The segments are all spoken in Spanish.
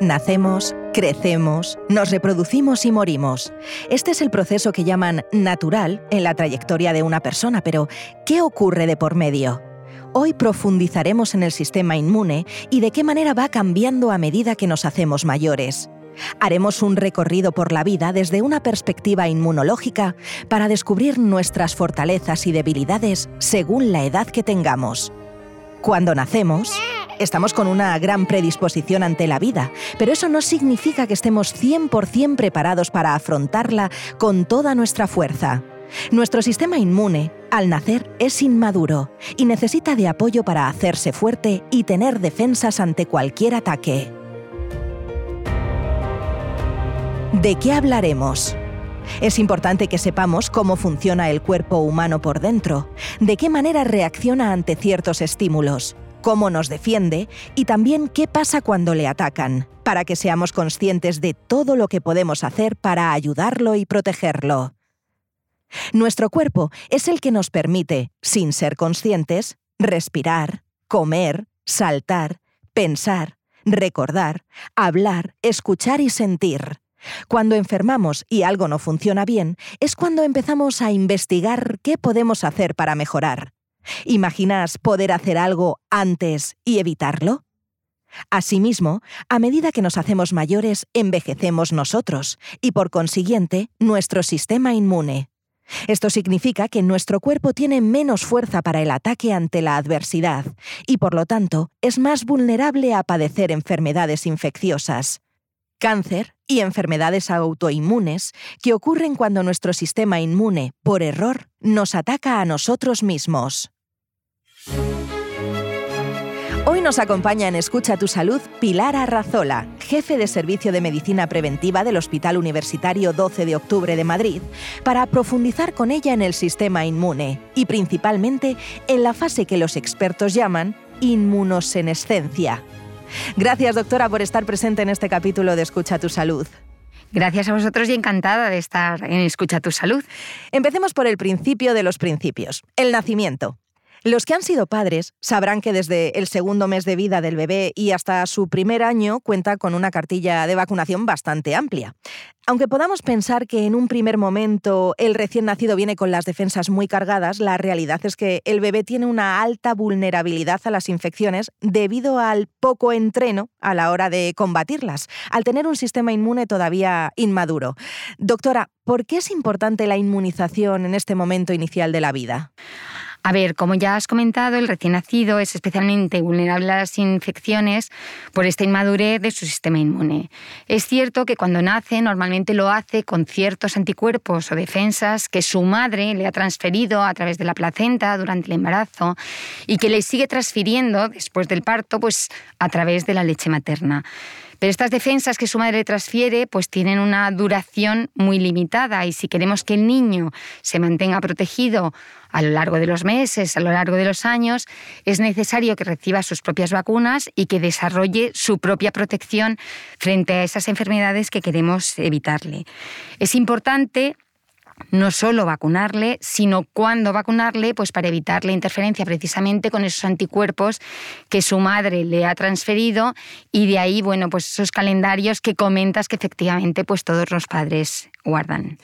Nacemos, crecemos, nos reproducimos y morimos. Este es el proceso que llaman natural en la trayectoria de una persona, pero ¿qué ocurre de por medio? Hoy profundizaremos en el sistema inmune y de qué manera va cambiando a medida que nos hacemos mayores. Haremos un recorrido por la vida desde una perspectiva inmunológica para descubrir nuestras fortalezas y debilidades según la edad que tengamos. Cuando nacemos, estamos con una gran predisposición ante la vida, pero eso no significa que estemos 100% preparados para afrontarla con toda nuestra fuerza. Nuestro sistema inmune, al nacer, es inmaduro y necesita de apoyo para hacerse fuerte y tener defensas ante cualquier ataque. ¿De qué hablaremos? Es importante que sepamos cómo funciona el cuerpo humano por dentro, de qué manera reacciona ante ciertos estímulos, cómo nos defiende y también qué pasa cuando le atacan, para que seamos conscientes de todo lo que podemos hacer para ayudarlo y protegerlo. Nuestro cuerpo es el que nos permite, sin ser conscientes, respirar, comer, saltar, pensar, recordar, hablar, escuchar y sentir. Cuando enfermamos y algo no funciona bien, es cuando empezamos a investigar qué podemos hacer para mejorar. ¿Imaginas poder hacer algo antes y evitarlo? Asimismo, a medida que nos hacemos mayores, envejecemos nosotros y por consiguiente nuestro sistema inmune. Esto significa que nuestro cuerpo tiene menos fuerza para el ataque ante la adversidad y por lo tanto es más vulnerable a padecer enfermedades infecciosas cáncer y enfermedades autoinmunes que ocurren cuando nuestro sistema inmune, por error, nos ataca a nosotros mismos. Hoy nos acompaña en Escucha tu Salud Pilar Arrazola, jefe de Servicio de Medicina Preventiva del Hospital Universitario 12 de Octubre de Madrid, para profundizar con ella en el sistema inmune y principalmente en la fase que los expertos llaman inmunosenescencia Gracias, doctora, por estar presente en este capítulo de Escucha tu Salud. Gracias a vosotros y encantada de estar en Escucha tu Salud. Empecemos por el principio de los principios, el nacimiento. Los que han sido padres sabrán que desde el segundo mes de vida del bebé y hasta su primer año cuenta con una cartilla de vacunación bastante amplia. Aunque podamos pensar que en un primer momento el recién nacido viene con las defensas muy cargadas, la realidad es que el bebé tiene una alta vulnerabilidad a las infecciones debido al poco entreno a la hora de combatirlas, al tener un sistema inmune todavía inmaduro. Doctora, ¿por qué es importante la inmunización en este momento inicial de la vida? A ver, como ya has comentado, el recién nacido es especialmente vulnerable a las infecciones por esta inmadurez de su sistema inmune. Es cierto que cuando nace normalmente lo hace con ciertos anticuerpos o defensas que su madre le ha transferido a través de la placenta durante el embarazo y que le sigue transfiriendo después del parto pues a través de la leche materna. Pero estas defensas que su madre transfiere pues tienen una duración muy limitada y si queremos que el niño se mantenga protegido a lo largo de los meses, a lo largo de los años, es necesario que reciba sus propias vacunas y que desarrolle su propia protección frente a esas enfermedades que queremos evitarle. Es importante no solo vacunarle, sino cuándo vacunarle, pues para evitar la interferencia precisamente con esos anticuerpos que su madre le ha transferido y de ahí, bueno, pues esos calendarios que comentas que efectivamente pues todos los padres guardan.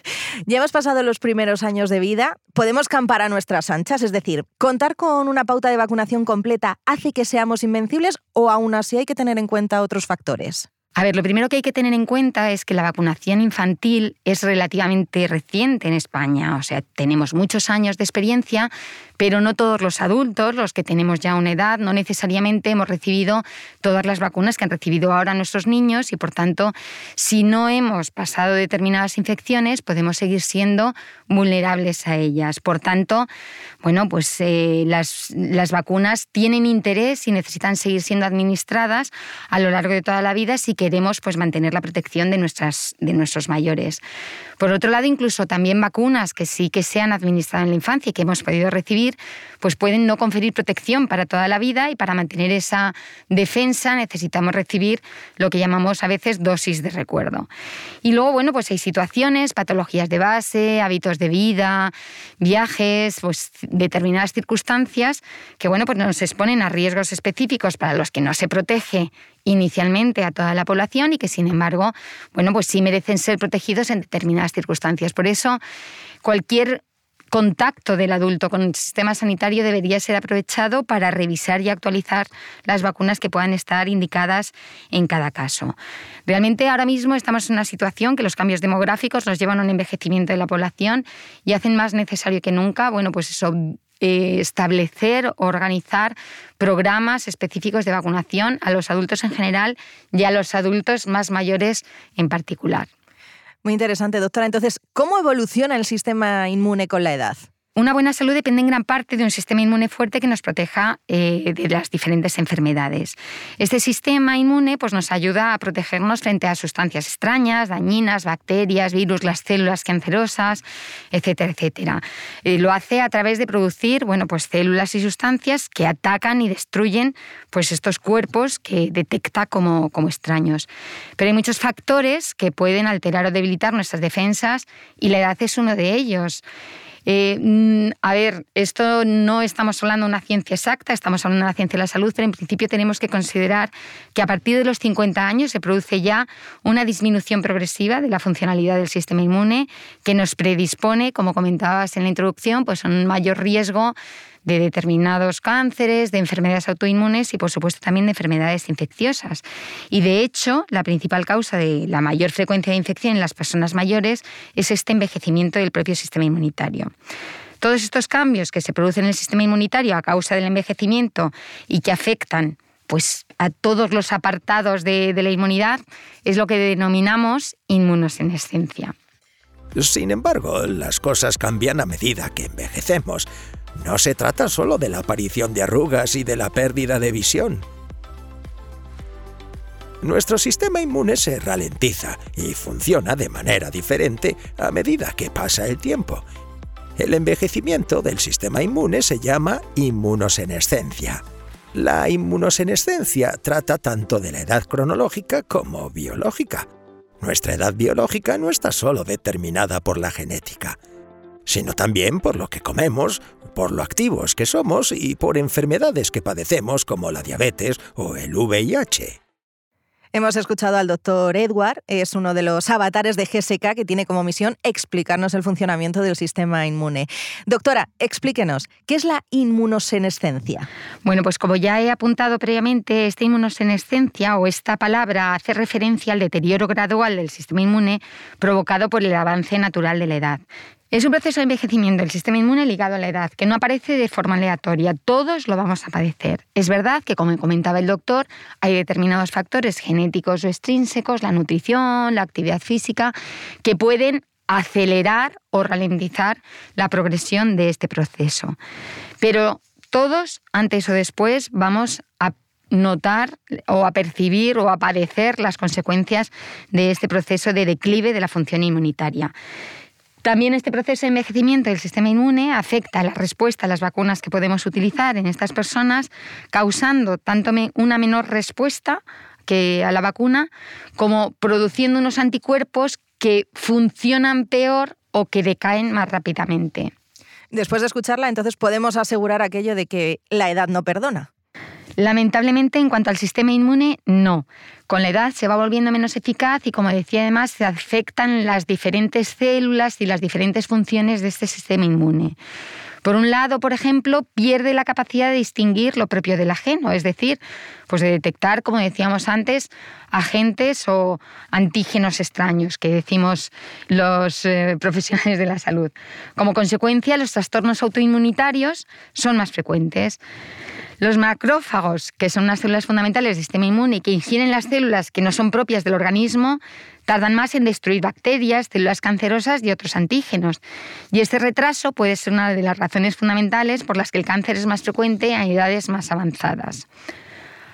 Ya hemos pasado los primeros años de vida, podemos campar a nuestras anchas, es decir, contar con una pauta de vacunación completa hace que seamos invencibles o aún así hay que tener en cuenta otros factores. A ver, lo primero que hay que tener en cuenta es que la vacunación infantil es relativamente reciente en España. O sea, tenemos muchos años de experiencia, pero no todos los adultos, los que tenemos ya una edad, no necesariamente hemos recibido todas las vacunas que han recibido ahora nuestros niños y, por tanto, si no hemos pasado determinadas infecciones, podemos seguir siendo vulnerables a ellas. Por tanto, bueno, pues eh, las, las vacunas tienen interés y necesitan seguir siendo administradas a lo largo de toda la vida si queremos pues, mantener la protección de, nuestras, de nuestros mayores. Por otro lado, incluso también vacunas que sí que se han administrado en la infancia y que hemos podido recibir, pues pueden no conferir protección para toda la vida y para mantener esa defensa necesitamos recibir lo que llamamos a veces dosis de recuerdo. Y luego, bueno, pues hay situaciones, patologías de base, hábitos de vida, viajes, pues determinadas circunstancias que, bueno, pues nos exponen a riesgos específicos para los que no se protege inicialmente a toda la población y que sin embargo, bueno, pues sí merecen ser protegidos en determinadas circunstancias. Por eso, cualquier contacto del adulto con el sistema sanitario debería ser aprovechado para revisar y actualizar las vacunas que puedan estar indicadas en cada caso. Realmente ahora mismo estamos en una situación que los cambios demográficos nos llevan a un envejecimiento de la población y hacen más necesario que nunca, bueno, pues eh, establecer, organizar programas específicos de vacunación a los adultos en general y a los adultos más mayores en particular. Muy interesante, doctora. Entonces, ¿cómo evoluciona el sistema inmune con la edad? Una buena salud depende en gran parte de un sistema inmune fuerte que nos proteja eh, de las diferentes enfermedades. Este sistema inmune pues, nos ayuda a protegernos frente a sustancias extrañas, dañinas, bacterias, virus, las células cancerosas, etcétera, etcétera. Eh, lo hace a través de producir bueno, pues, células y sustancias que atacan y destruyen pues, estos cuerpos que detecta como, como extraños. Pero hay muchos factores que pueden alterar o debilitar nuestras defensas y la edad es uno de ellos. Eh, mm, a ver, esto no estamos hablando de una ciencia exacta, estamos hablando de una ciencia de la salud, pero en principio tenemos que considerar que a partir de los 50 años se produce ya una disminución progresiva de la funcionalidad del sistema inmune que nos predispone, como comentabas en la introducción, pues a un mayor riesgo de determinados cánceres, de enfermedades autoinmunes y por supuesto también de enfermedades infecciosas. Y de hecho, la principal causa de la mayor frecuencia de infección en las personas mayores es este envejecimiento del propio sistema inmunitario. Todos estos cambios que se producen en el sistema inmunitario a causa del envejecimiento y que afectan pues, a todos los apartados de, de la inmunidad es lo que denominamos inmunosenescencia. Sin embargo, las cosas cambian a medida que envejecemos. No se trata solo de la aparición de arrugas y de la pérdida de visión. Nuestro sistema inmune se ralentiza y funciona de manera diferente a medida que pasa el tiempo. El envejecimiento del sistema inmune se llama inmunosenescencia. La inmunosenescencia trata tanto de la edad cronológica como biológica. Nuestra edad biológica no está solo determinada por la genética sino también por lo que comemos, por lo activos que somos y por enfermedades que padecemos como la diabetes o el VIH. Hemos escuchado al doctor Edward, es uno de los avatares de GSK que tiene como misión explicarnos el funcionamiento del sistema inmune. Doctora, explíquenos, ¿qué es la inmunosenescencia? Bueno, pues como ya he apuntado previamente, esta inmunosenescencia o esta palabra hace referencia al deterioro gradual del sistema inmune provocado por el avance natural de la edad. Es un proceso de envejecimiento del sistema inmune ligado a la edad, que no aparece de forma aleatoria. Todos lo vamos a padecer. Es verdad que, como comentaba el doctor, hay determinados factores genéticos o extrínsecos, la nutrición, la actividad física, que pueden acelerar o ralentizar la progresión de este proceso. Pero todos, antes o después, vamos a notar o a percibir o a padecer las consecuencias de este proceso de declive de la función inmunitaria. También este proceso de envejecimiento del sistema inmune afecta la respuesta a las vacunas que podemos utilizar en estas personas, causando tanto una menor respuesta que a la vacuna, como produciendo unos anticuerpos que funcionan peor o que decaen más rápidamente. Después de escucharla, entonces podemos asegurar aquello de que la edad no perdona. Lamentablemente, en cuanto al sistema inmune, no. Con la edad se va volviendo menos eficaz y, como decía además, se afectan las diferentes células y las diferentes funciones de este sistema inmune. Por un lado, por ejemplo, pierde la capacidad de distinguir lo propio del ajeno, es decir, pues de detectar, como decíamos antes, agentes o antígenos extraños que decimos los eh, profesionales de la salud. Como consecuencia, los trastornos autoinmunitarios son más frecuentes. Los macrófagos, que son unas células fundamentales del sistema inmune y que ingieren las células que no son propias del organismo, tardan más en destruir bacterias, células cancerosas y otros antígenos. Y este retraso puede ser una de las razones fundamentales por las que el cáncer es más frecuente a edades más avanzadas.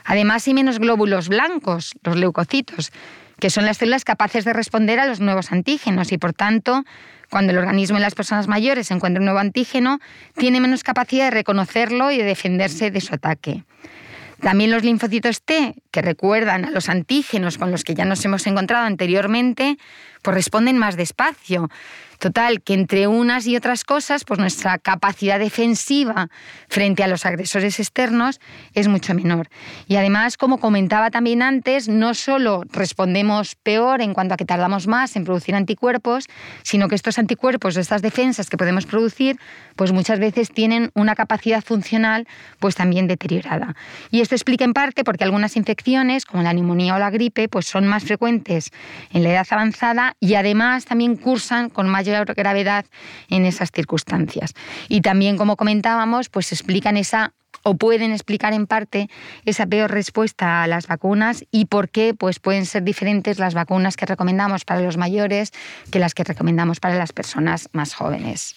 Además, hay menos glóbulos blancos, los leucocitos, que son las células capaces de responder a los nuevos antígenos y, por tanto, cuando el organismo en las personas mayores encuentra un nuevo antígeno, tiene menos capacidad de reconocerlo y de defenderse de su ataque. También los linfocitos T, que recuerdan a los antígenos con los que ya nos hemos encontrado anteriormente, pues responden más despacio. Total, que entre unas y otras cosas, pues nuestra capacidad defensiva frente a los agresores externos es mucho menor. Y además, como comentaba también antes, no solo respondemos peor en cuanto a que tardamos más en producir anticuerpos, sino que estos anticuerpos, estas defensas que podemos producir, pues muchas veces tienen una capacidad funcional pues también deteriorada. Y esto explica en parte porque algunas infecciones, como la neumonía o la gripe, pues son más frecuentes en la edad avanzada y además también cursan con mayor gravedad en esas circunstancias. Y también, como comentábamos, pues explican esa o pueden explicar en parte esa peor respuesta a las vacunas y por qué pues, pueden ser diferentes las vacunas que recomendamos para los mayores que las que recomendamos para las personas más jóvenes.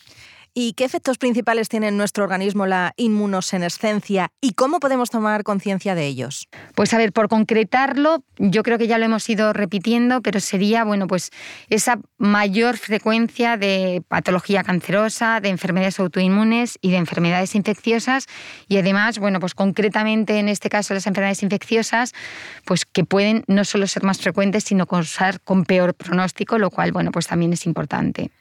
¿Y qué efectos principales tiene en nuestro organismo la inmunosenescencia y cómo podemos tomar conciencia de ellos? Pues a ver, por concretarlo, yo creo que ya lo hemos ido repitiendo, pero sería, bueno, pues esa mayor frecuencia de patología cancerosa, de enfermedades autoinmunes y de enfermedades infecciosas y además, bueno, pues concretamente en este caso las enfermedades infecciosas, pues que pueden no solo ser más frecuentes, sino causar con peor pronóstico, lo cual, bueno, pues también es importante.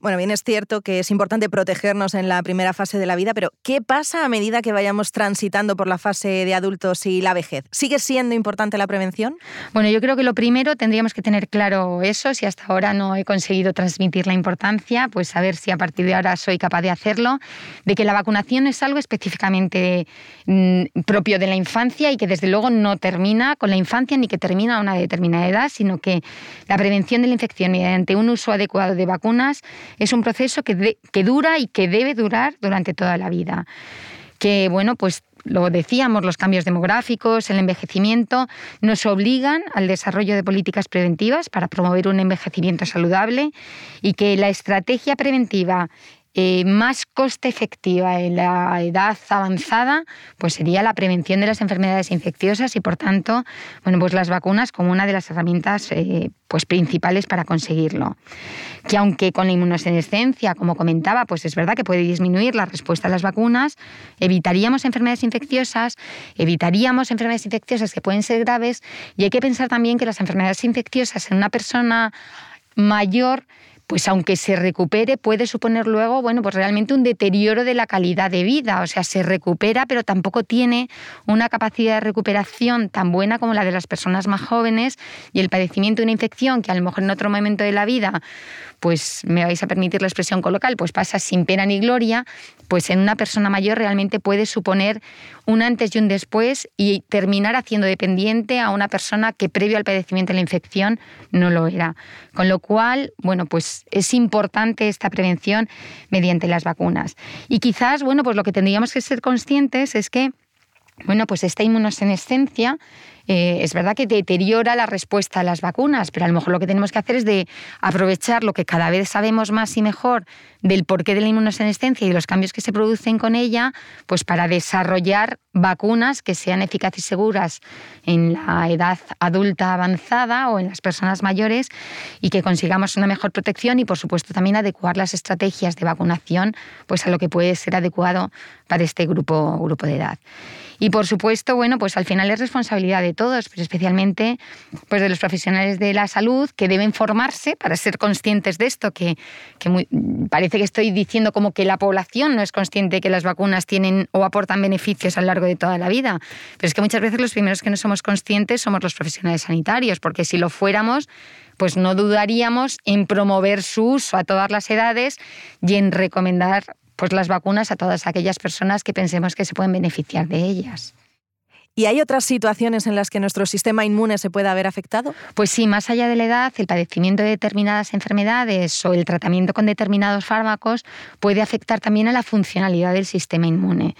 Bueno, bien es cierto que es importante protegernos en la primera fase de la vida, pero ¿qué pasa a medida que vayamos transitando por la fase de adultos y la vejez? ¿Sigue siendo importante la prevención? Bueno, yo creo que lo primero tendríamos que tener claro eso, si hasta ahora no he conseguido transmitir la importancia, pues a ver si a partir de ahora soy capaz de hacerlo, de que la vacunación es algo específicamente mm, propio de la infancia y que desde luego no termina con la infancia ni que termina a una determinada edad, sino que la prevención de la infección mediante un uso adecuado de vacunas es un proceso que, que dura y que debe durar durante toda la vida. Que, bueno, pues lo decíamos, los cambios demográficos, el envejecimiento, nos obligan al desarrollo de políticas preventivas para promover un envejecimiento saludable y que la estrategia preventiva eh, más coste efectiva en la edad avanzada, pues sería la prevención de las enfermedades infecciosas y, por tanto, bueno, pues las vacunas como una de las herramientas eh, pues principales para conseguirlo. Que aunque con la inmunosenescencia, como comentaba, pues es verdad que puede disminuir la respuesta a las vacunas, evitaríamos enfermedades infecciosas, evitaríamos enfermedades infecciosas que pueden ser graves y hay que pensar también que las enfermedades infecciosas en una persona mayor pues aunque se recupere, puede suponer luego, bueno, pues realmente un deterioro de la calidad de vida. O sea, se recupera, pero tampoco tiene una capacidad de recuperación tan buena como la de las personas más jóvenes y el padecimiento de una infección que a lo mejor en otro momento de la vida pues me vais a permitir la expresión colocal, pues pasa sin pena ni gloria, pues en una persona mayor realmente puede suponer un antes y un después y terminar haciendo dependiente a una persona que previo al padecimiento de la infección no lo era. Con lo cual, bueno, pues es importante esta prevención mediante las vacunas. Y quizás, bueno, pues lo que tendríamos que ser conscientes es que bueno, pues esta inmunosenescencia eh, es verdad que deteriora la respuesta a las vacunas, pero a lo mejor lo que tenemos que hacer es de aprovechar lo que cada vez sabemos más y mejor del porqué de la inmunosenescencia y de los cambios que se producen con ella, pues para desarrollar vacunas que sean eficaces y seguras en la edad adulta avanzada o en las personas mayores y que consigamos una mejor protección y por supuesto también adecuar las estrategias de vacunación pues a lo que puede ser adecuado para este grupo, grupo de edad. Y por supuesto, bueno, pues al final es responsabilidad de todos, pero especialmente pues de los profesionales de la salud que deben formarse para ser conscientes de esto, que, que parece que estoy diciendo como que la población no es consciente que las vacunas tienen o aportan beneficios a lo largo de toda la vida. Pero es que muchas veces los primeros que no somos conscientes somos los profesionales sanitarios, porque si lo fuéramos, pues no dudaríamos en promover su uso a todas las edades y en recomendar pues las vacunas a todas aquellas personas que pensemos que se pueden beneficiar de ellas. ¿Y hay otras situaciones en las que nuestro sistema inmune se pueda haber afectado? Pues sí, más allá de la edad, el padecimiento de determinadas enfermedades o el tratamiento con determinados fármacos puede afectar también a la funcionalidad del sistema inmune.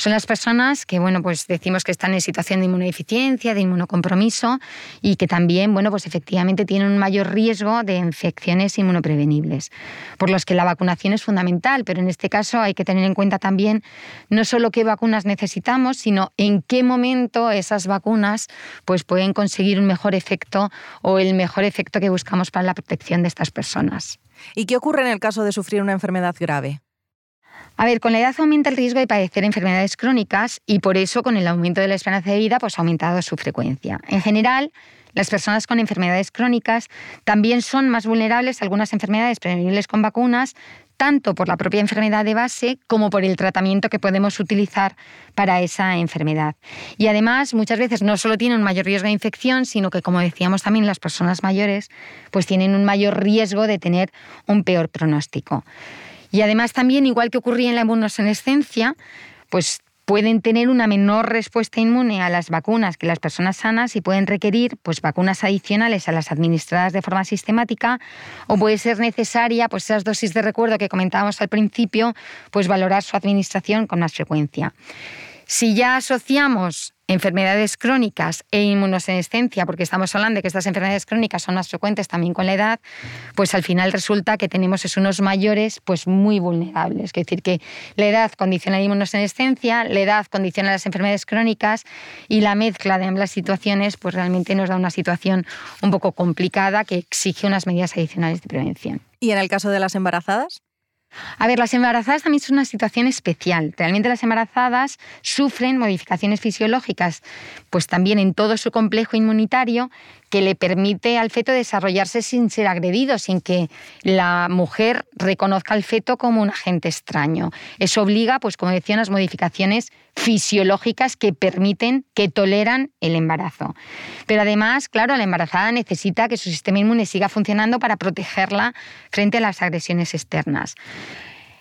Son las personas que, bueno, pues decimos que están en situación de inmunodeficiencia, de inmunocompromiso y que también, bueno, pues efectivamente tienen un mayor riesgo de infecciones inmunoprevenibles, por los que la vacunación es fundamental, pero en este caso hay que tener en cuenta también no solo qué vacunas necesitamos, sino en qué momento esas vacunas pues pueden conseguir un mejor efecto o el mejor efecto que buscamos para la protección de estas personas. ¿Y qué ocurre en el caso de sufrir una enfermedad grave? A ver, con la edad aumenta el riesgo de padecer enfermedades crónicas y por eso con el aumento de la esperanza de vida pues ha aumentado su frecuencia. En general, las personas con enfermedades crónicas también son más vulnerables a algunas enfermedades prevenibles con vacunas, tanto por la propia enfermedad de base como por el tratamiento que podemos utilizar para esa enfermedad. Y además, muchas veces no solo tienen un mayor riesgo de infección, sino que, como decíamos también, las personas mayores pues tienen un mayor riesgo de tener un peor pronóstico. Y además también, igual que ocurría en la inmunosenescencia, pues pueden tener una menor respuesta inmune a las vacunas que las personas sanas y pueden requerir pues, vacunas adicionales a las administradas de forma sistemática o puede ser necesaria pues, esas dosis de recuerdo que comentábamos al principio, pues valorar su administración con más frecuencia. Si ya asociamos enfermedades crónicas e inmunosenescencia, porque estamos hablando de que estas enfermedades crónicas son más frecuentes también con la edad, pues al final resulta que tenemos unos mayores pues muy vulnerables. Es decir, que la edad condiciona la inmunosenescencia, la edad condiciona las enfermedades crónicas y la mezcla de ambas situaciones pues realmente nos da una situación un poco complicada que exige unas medidas adicionales de prevención. ¿Y en el caso de las embarazadas? A ver, las embarazadas también son una situación especial. Realmente las embarazadas sufren modificaciones fisiológicas, pues también en todo su complejo inmunitario que le permite al feto desarrollarse sin ser agredido, sin que la mujer reconozca al feto como un agente extraño. Eso obliga, pues como decía, unas modificaciones fisiológicas que permiten, que toleran el embarazo. Pero además, claro, la embarazada necesita que su sistema inmune siga funcionando para protegerla frente a las agresiones externas.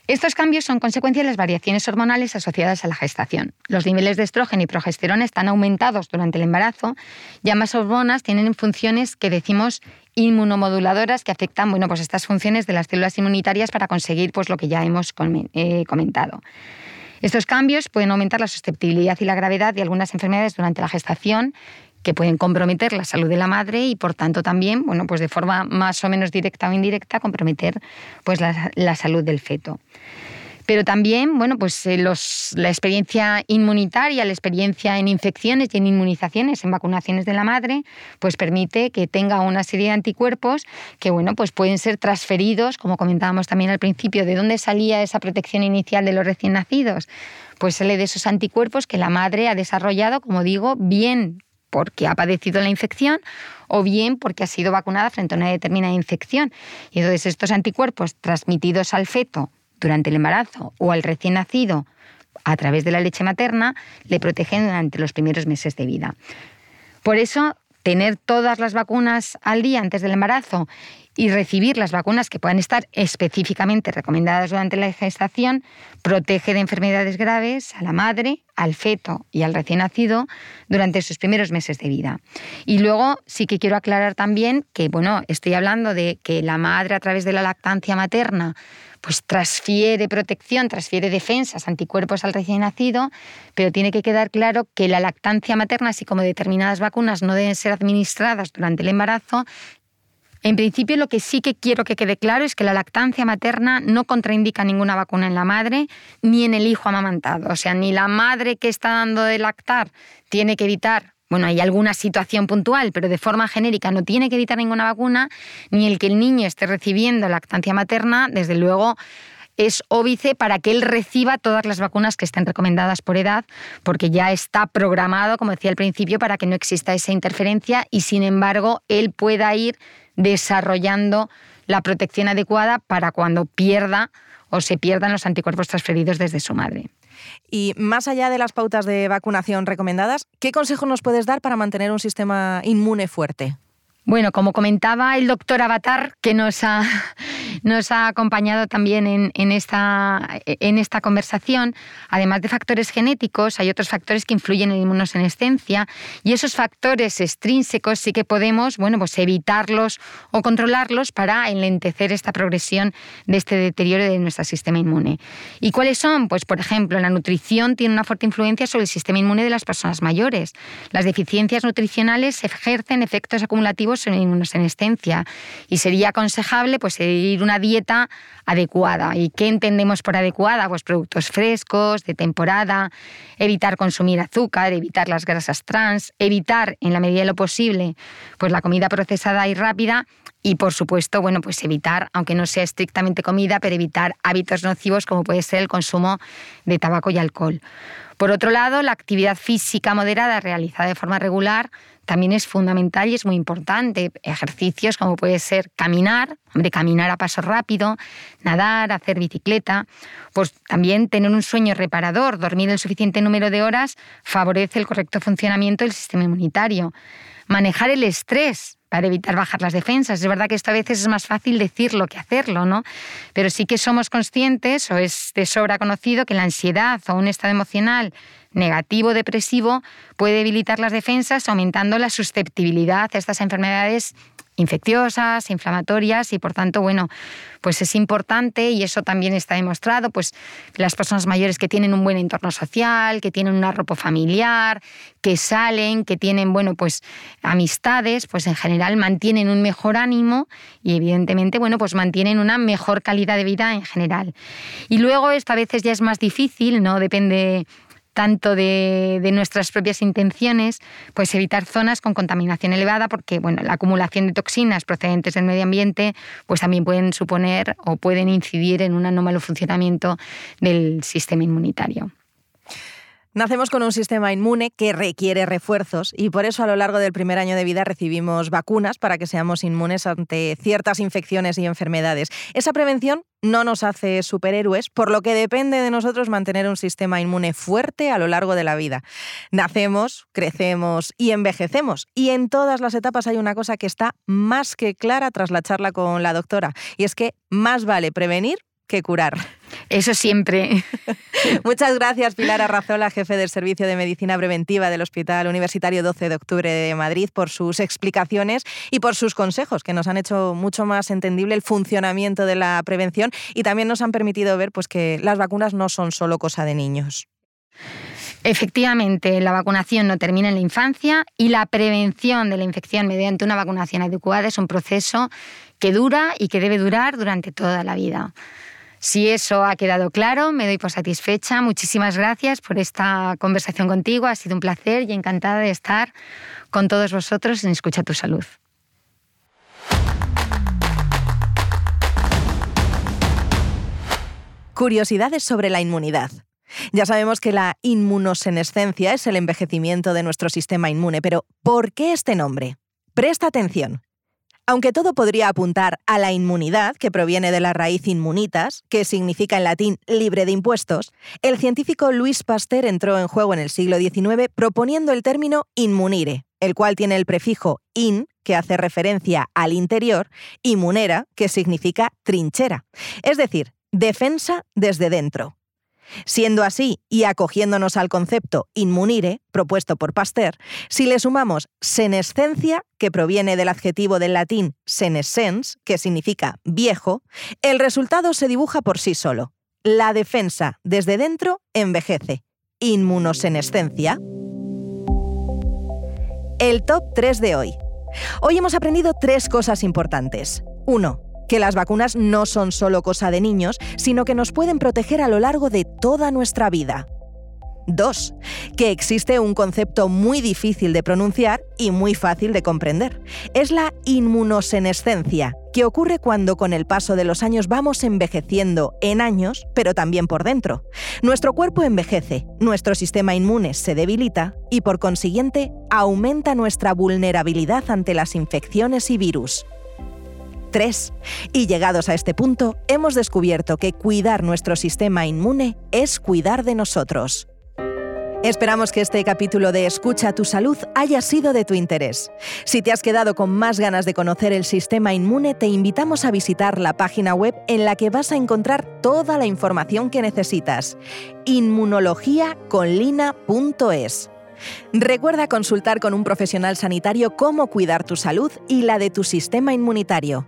Estos cambios son consecuencia de las variaciones hormonales asociadas a la gestación. Los niveles de estrógeno y progesterona están aumentados durante el embarazo y ambas hormonas tienen funciones que decimos inmunomoduladoras que afectan bueno, pues estas funciones de las células inmunitarias para conseguir pues, lo que ya hemos eh, comentado. Estos cambios pueden aumentar la susceptibilidad y la gravedad de algunas enfermedades durante la gestación que pueden comprometer la salud de la madre y por tanto también, bueno, pues de forma más o menos directa o indirecta, comprometer pues la, la salud del feto. Pero también, bueno, pues eh, los, la experiencia inmunitaria, la experiencia en infecciones y en inmunizaciones, en vacunaciones de la madre, pues permite que tenga una serie de anticuerpos que, bueno, pues pueden ser transferidos, como comentábamos también al principio, ¿de dónde salía esa protección inicial de los recién nacidos? Pues sale de esos anticuerpos que la madre ha desarrollado, como digo, bien porque ha padecido la infección o bien porque ha sido vacunada frente a una determinada infección. Y entonces estos anticuerpos transmitidos al feto durante el embarazo o al recién nacido a través de la leche materna le protegen durante los primeros meses de vida. Por eso, tener todas las vacunas al día antes del embarazo y recibir las vacunas que puedan estar específicamente recomendadas durante la gestación protege de enfermedades graves a la madre, al feto y al recién nacido durante sus primeros meses de vida. Y luego sí que quiero aclarar también que, bueno, estoy hablando de que la madre a través de la lactancia materna pues transfiere protección, transfiere defensas, anticuerpos al recién nacido, pero tiene que quedar claro que la lactancia materna, así como determinadas vacunas, no deben ser administradas durante el embarazo. En principio, lo que sí que quiero que quede claro es que la lactancia materna no contraindica ninguna vacuna en la madre ni en el hijo amamantado. O sea, ni la madre que está dando de lactar tiene que evitar bueno, hay alguna situación puntual, pero de forma genérica no tiene que evitar ninguna vacuna, ni el que el niño esté recibiendo lactancia materna, desde luego es óbice para que él reciba todas las vacunas que estén recomendadas por edad, porque ya está programado, como decía al principio, para que no exista esa interferencia y sin embargo él pueda ir desarrollando la protección adecuada para cuando pierda o se pierdan los anticuerpos transferidos desde su madre. Y más allá de las pautas de vacunación recomendadas, ¿qué consejos nos puedes dar para mantener un sistema inmune fuerte? Bueno, como comentaba el doctor Avatar, que nos ha, nos ha acompañado también en, esta, en esta conversación, además de factores genéticos, hay otros factores que influyen en la inmunosenescencia y esos factores extrínsecos sí que podemos bueno, pues evitarlos o controlarlos para enlentecer esta progresión de este deterioro de nuestro sistema inmune. ¿Y cuáles son? Pues, por ejemplo, la nutrición tiene una fuerte influencia sobre el sistema inmune de las personas mayores. Las deficiencias nutricionales ejercen efectos acumulativos en la inmunosenescencia y sería aconsejable pues, seguir una dieta adecuada. ¿Y qué entendemos por adecuada? Pues productos frescos, de temporada, evitar consumir azúcar, evitar las grasas trans, evitar en la medida de lo posible pues la comida procesada y rápida y por supuesto, bueno, pues evitar, aunque no sea estrictamente comida, pero evitar hábitos nocivos como puede ser el consumo de tabaco y alcohol. Por otro lado, la actividad física moderada realizada de forma regular también es fundamental y es muy importante. Ejercicios como puede ser caminar, hombre, caminar a paso rápido, nadar, hacer bicicleta. Pues también tener un sueño reparador, dormir el suficiente número de horas favorece el correcto funcionamiento del sistema inmunitario. Manejar el estrés, para evitar bajar las defensas. Es verdad que esto a veces es más fácil decirlo que hacerlo, ¿no? Pero sí que somos conscientes, o es de sobra conocido, que la ansiedad o un estado emocional negativo depresivo puede debilitar las defensas, aumentando la susceptibilidad a estas enfermedades infecciosas, inflamatorias y por tanto, bueno, pues es importante y eso también está demostrado, pues las personas mayores que tienen un buen entorno social, que tienen un arropo familiar, que salen, que tienen, bueno, pues amistades, pues en general mantienen un mejor ánimo y evidentemente, bueno, pues mantienen una mejor calidad de vida en general. Y luego esto a veces ya es más difícil, ¿no? Depende tanto de, nuestras propias intenciones, pues evitar zonas con contaminación elevada, porque bueno, la acumulación de toxinas procedentes del medio ambiente pues también pueden suponer o pueden incidir en un anómalo funcionamiento del sistema inmunitario. Nacemos con un sistema inmune que requiere refuerzos y por eso a lo largo del primer año de vida recibimos vacunas para que seamos inmunes ante ciertas infecciones y enfermedades. Esa prevención no nos hace superhéroes, por lo que depende de nosotros mantener un sistema inmune fuerte a lo largo de la vida. Nacemos, crecemos y envejecemos y en todas las etapas hay una cosa que está más que clara tras la charla con la doctora y es que más vale prevenir que curar. Eso siempre. Muchas gracias, Pilar Arrazola, jefe del Servicio de Medicina Preventiva del Hospital Universitario 12 de Octubre de Madrid, por sus explicaciones y por sus consejos, que nos han hecho mucho más entendible el funcionamiento de la prevención y también nos han permitido ver pues, que las vacunas no son solo cosa de niños. Efectivamente, la vacunación no termina en la infancia y la prevención de la infección mediante una vacunación adecuada es un proceso que dura y que debe durar durante toda la vida. Si eso ha quedado claro, me doy por satisfecha. Muchísimas gracias por esta conversación contigo. Ha sido un placer y encantada de estar con todos vosotros en Escucha tu Salud. Curiosidades sobre la inmunidad. Ya sabemos que la inmunosenescencia es el envejecimiento de nuestro sistema inmune, pero ¿por qué este nombre? Presta atención. Aunque todo podría apuntar a la inmunidad, que proviene de la raíz inmunitas, que significa en latín libre de impuestos, el científico Luis Pasteur entró en juego en el siglo XIX proponiendo el término inmunire, el cual tiene el prefijo in, que hace referencia al interior, y munera, que significa trinchera, es decir, defensa desde dentro. Siendo así, y acogiéndonos al concepto inmunire, propuesto por Pasteur, si le sumamos senescencia, que proviene del adjetivo del latín senescens, que significa viejo, el resultado se dibuja por sí solo. La defensa desde dentro envejece. Inmunosenescencia. El top 3 de hoy. Hoy hemos aprendido tres cosas importantes. 1 que las vacunas no son solo cosa de niños, sino que nos pueden proteger a lo largo de toda nuestra vida. 2. Que existe un concepto muy difícil de pronunciar y muy fácil de comprender. Es la inmunosenescencia, que ocurre cuando con el paso de los años vamos envejeciendo en años, pero también por dentro. Nuestro cuerpo envejece, nuestro sistema inmune se debilita y por consiguiente aumenta nuestra vulnerabilidad ante las infecciones y virus. 3. Y llegados a este punto, hemos descubierto que cuidar nuestro sistema inmune es cuidar de nosotros. Esperamos que este capítulo de Escucha tu salud haya sido de tu interés. Si te has quedado con más ganas de conocer el sistema inmune, te invitamos a visitar la página web en la que vas a encontrar toda la información que necesitas. inmunologiaconlina.es. Recuerda consultar con un profesional sanitario cómo cuidar tu salud y la de tu sistema inmunitario.